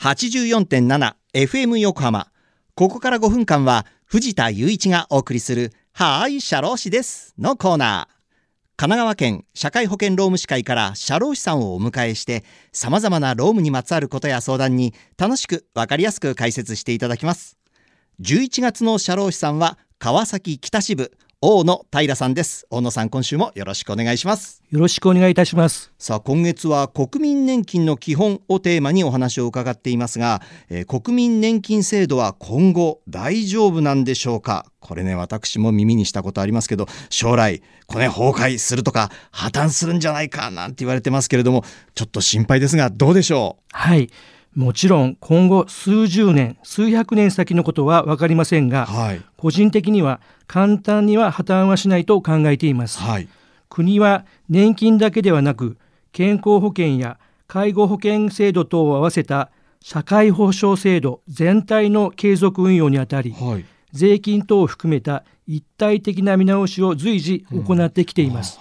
84.7FM 横浜。ここから5分間は藤田雄一がお送りするはーい、社労士ですのコーナー。神奈川県社会保険労務士会から社労士さんをお迎えして様々な労務にまつわることや相談に楽しくわかりやすく解説していただきます。11月の社労士さんは川崎北支部大野平さんです。大野さん今週もよろしくお願いします。よろしくお願いいたします。さあ今月は国民年金の基本をテーマにお話を伺っていますが、えー、国民年金制度は今後大丈夫なんでしょうか？これね私も耳にしたことありますけど将来これ崩壊するとか破綻するんじゃないかなんて言われてますけれどもちょっと心配ですがどうでしょう？はいもちろん今後数十年数百年先のことは分かりませんが、はい、個人的には簡単には破綻はしないと考えています、はい、国は年金だけではなく健康保険や介護保険制度等を合わせた社会保障制度全体の継続運用にあたり、はい、税金等を含めた一体的な見直しを随時行ってきています、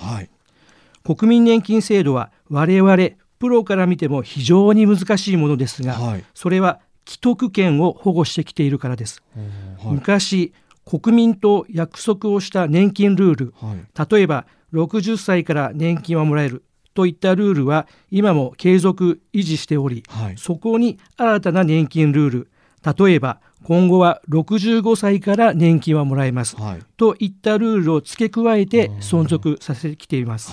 うん、国民年金制度は我々プロから見ても非常に難しいものですが、はい、それは既得権を保護してきているからです。はい、昔国民と約束をした年金ルール、はい、例えば60歳から年金はもらえるといったルールは今も継続維持しており、そこに新たな年金ルール例えば今後は65歳から年金はもらえます、といったルールを付け加えて存続させてきています。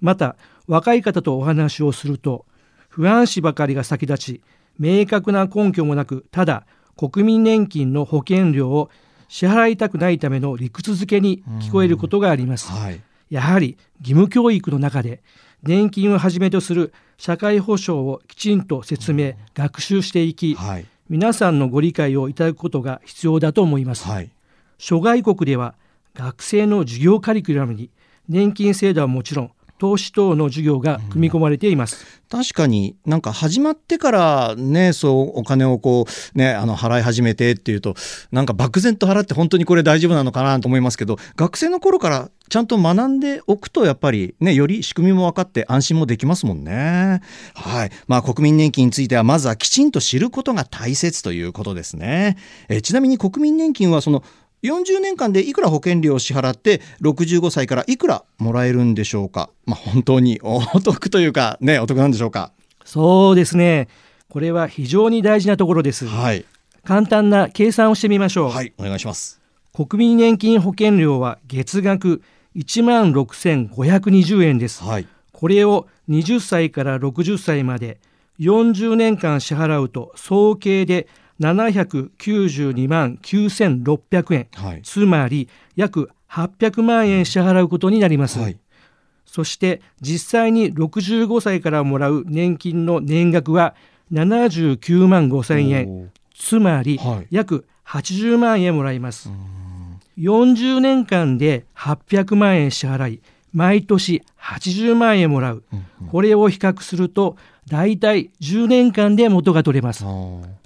また若い方とお話をすると不安視ばかりが先立ち明確な根拠もなくただ国民年金の保険料を支払いたくないための理屈づけに聞こえることがあります、はい、やはり義務教育の中で年金をはじめとする社会保障をきちんと説明、学習していき、はい、皆さんのご理解をいただくことが必要だと思います、はい、諸外国では学生の授業カリキュラムに年金制度はもちろん投資等の授業が組み込まれています、うん、確かになんか始まってからねそうお金をこうねあの払い始めてっていうとなんか漠然と払って本当にこれ大丈夫なのかなと思いますけど学生の頃からちゃんと学んでおくとやっぱりねより仕組みも分かって安心もできますもんね。はい。まあ国民年金についてはまずはきちんと知ることが大切ということですね。えちなみに国民年金はその40年間でいくら保険料を支払って65歳からいくらもらえるんでしょうか、まあ、本当にお得というかねお得なんでしょうか？そうですね。これは非常に大事なところです、はい、簡単な計算をしてみましょう。はいお願いします。国民年金保険料は月額1万6520円です、はい、これを20歳から60歳まで40年間支払うと総計で792万9600円、はい、つまり約800万円支払うことになります、はい、そして実際に65歳からもらう年金の年額は79万5000円。つまり約80万円もらいます、40年間で800万円支払い毎年80万円もらう、これを比較すると大体10年間で元が取れます。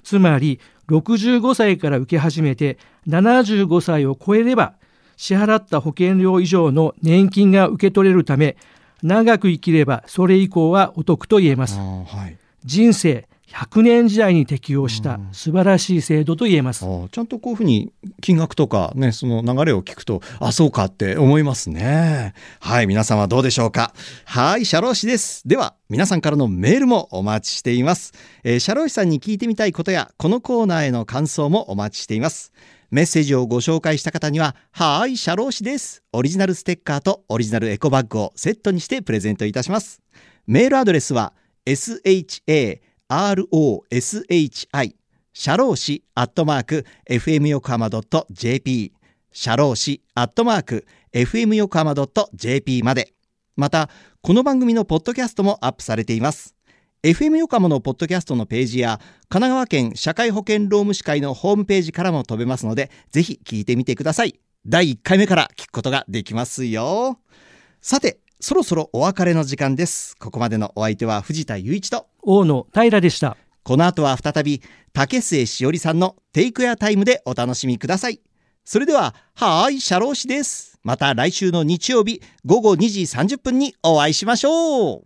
つまり65歳から受け始めて75歳を超えれば支払った保険料以上の年金が受け取れるため長く生きればそれ以降はお得と言えます。はい、人生100年時代に適用した素晴らしい制度と言えます、うん、ちゃんとこういうふうに金額とかねその流れを聞くとあそうかって思いますね。はい皆様どうでしょうか？はい社労士です。では皆さんからのメールもお待ちしています、えー、社労士さんに聞いてみたいことやこのコーナーへの感想もお待ちしています。メッセージをご紹介した方には、はい、社労士です。オリジナルステッカーとオリジナルエコバッグをセットにしてプレゼントいたします。メールアドレスは、sha roshi 社労士アットマーク fm 横浜 .jp 社労士アットマーク fm 横浜 .jp まで。またこの番組のポッドキャストもアップされています。FM 横浜のポッドキャストのページや神奈川県社会保険労務士会のホームページからも飛べますのでぜひ聞いてみてください。第1回目から聞くことができますよ。さてそろそろお別れの時間です。ここまでのお相手は藤田雄一と大野平でした。この後は再び竹末しおりさんのテイクエアタイムでお楽しみください。それでははーい社労士です。また来週の日曜日午後2時30分にお会いしましょう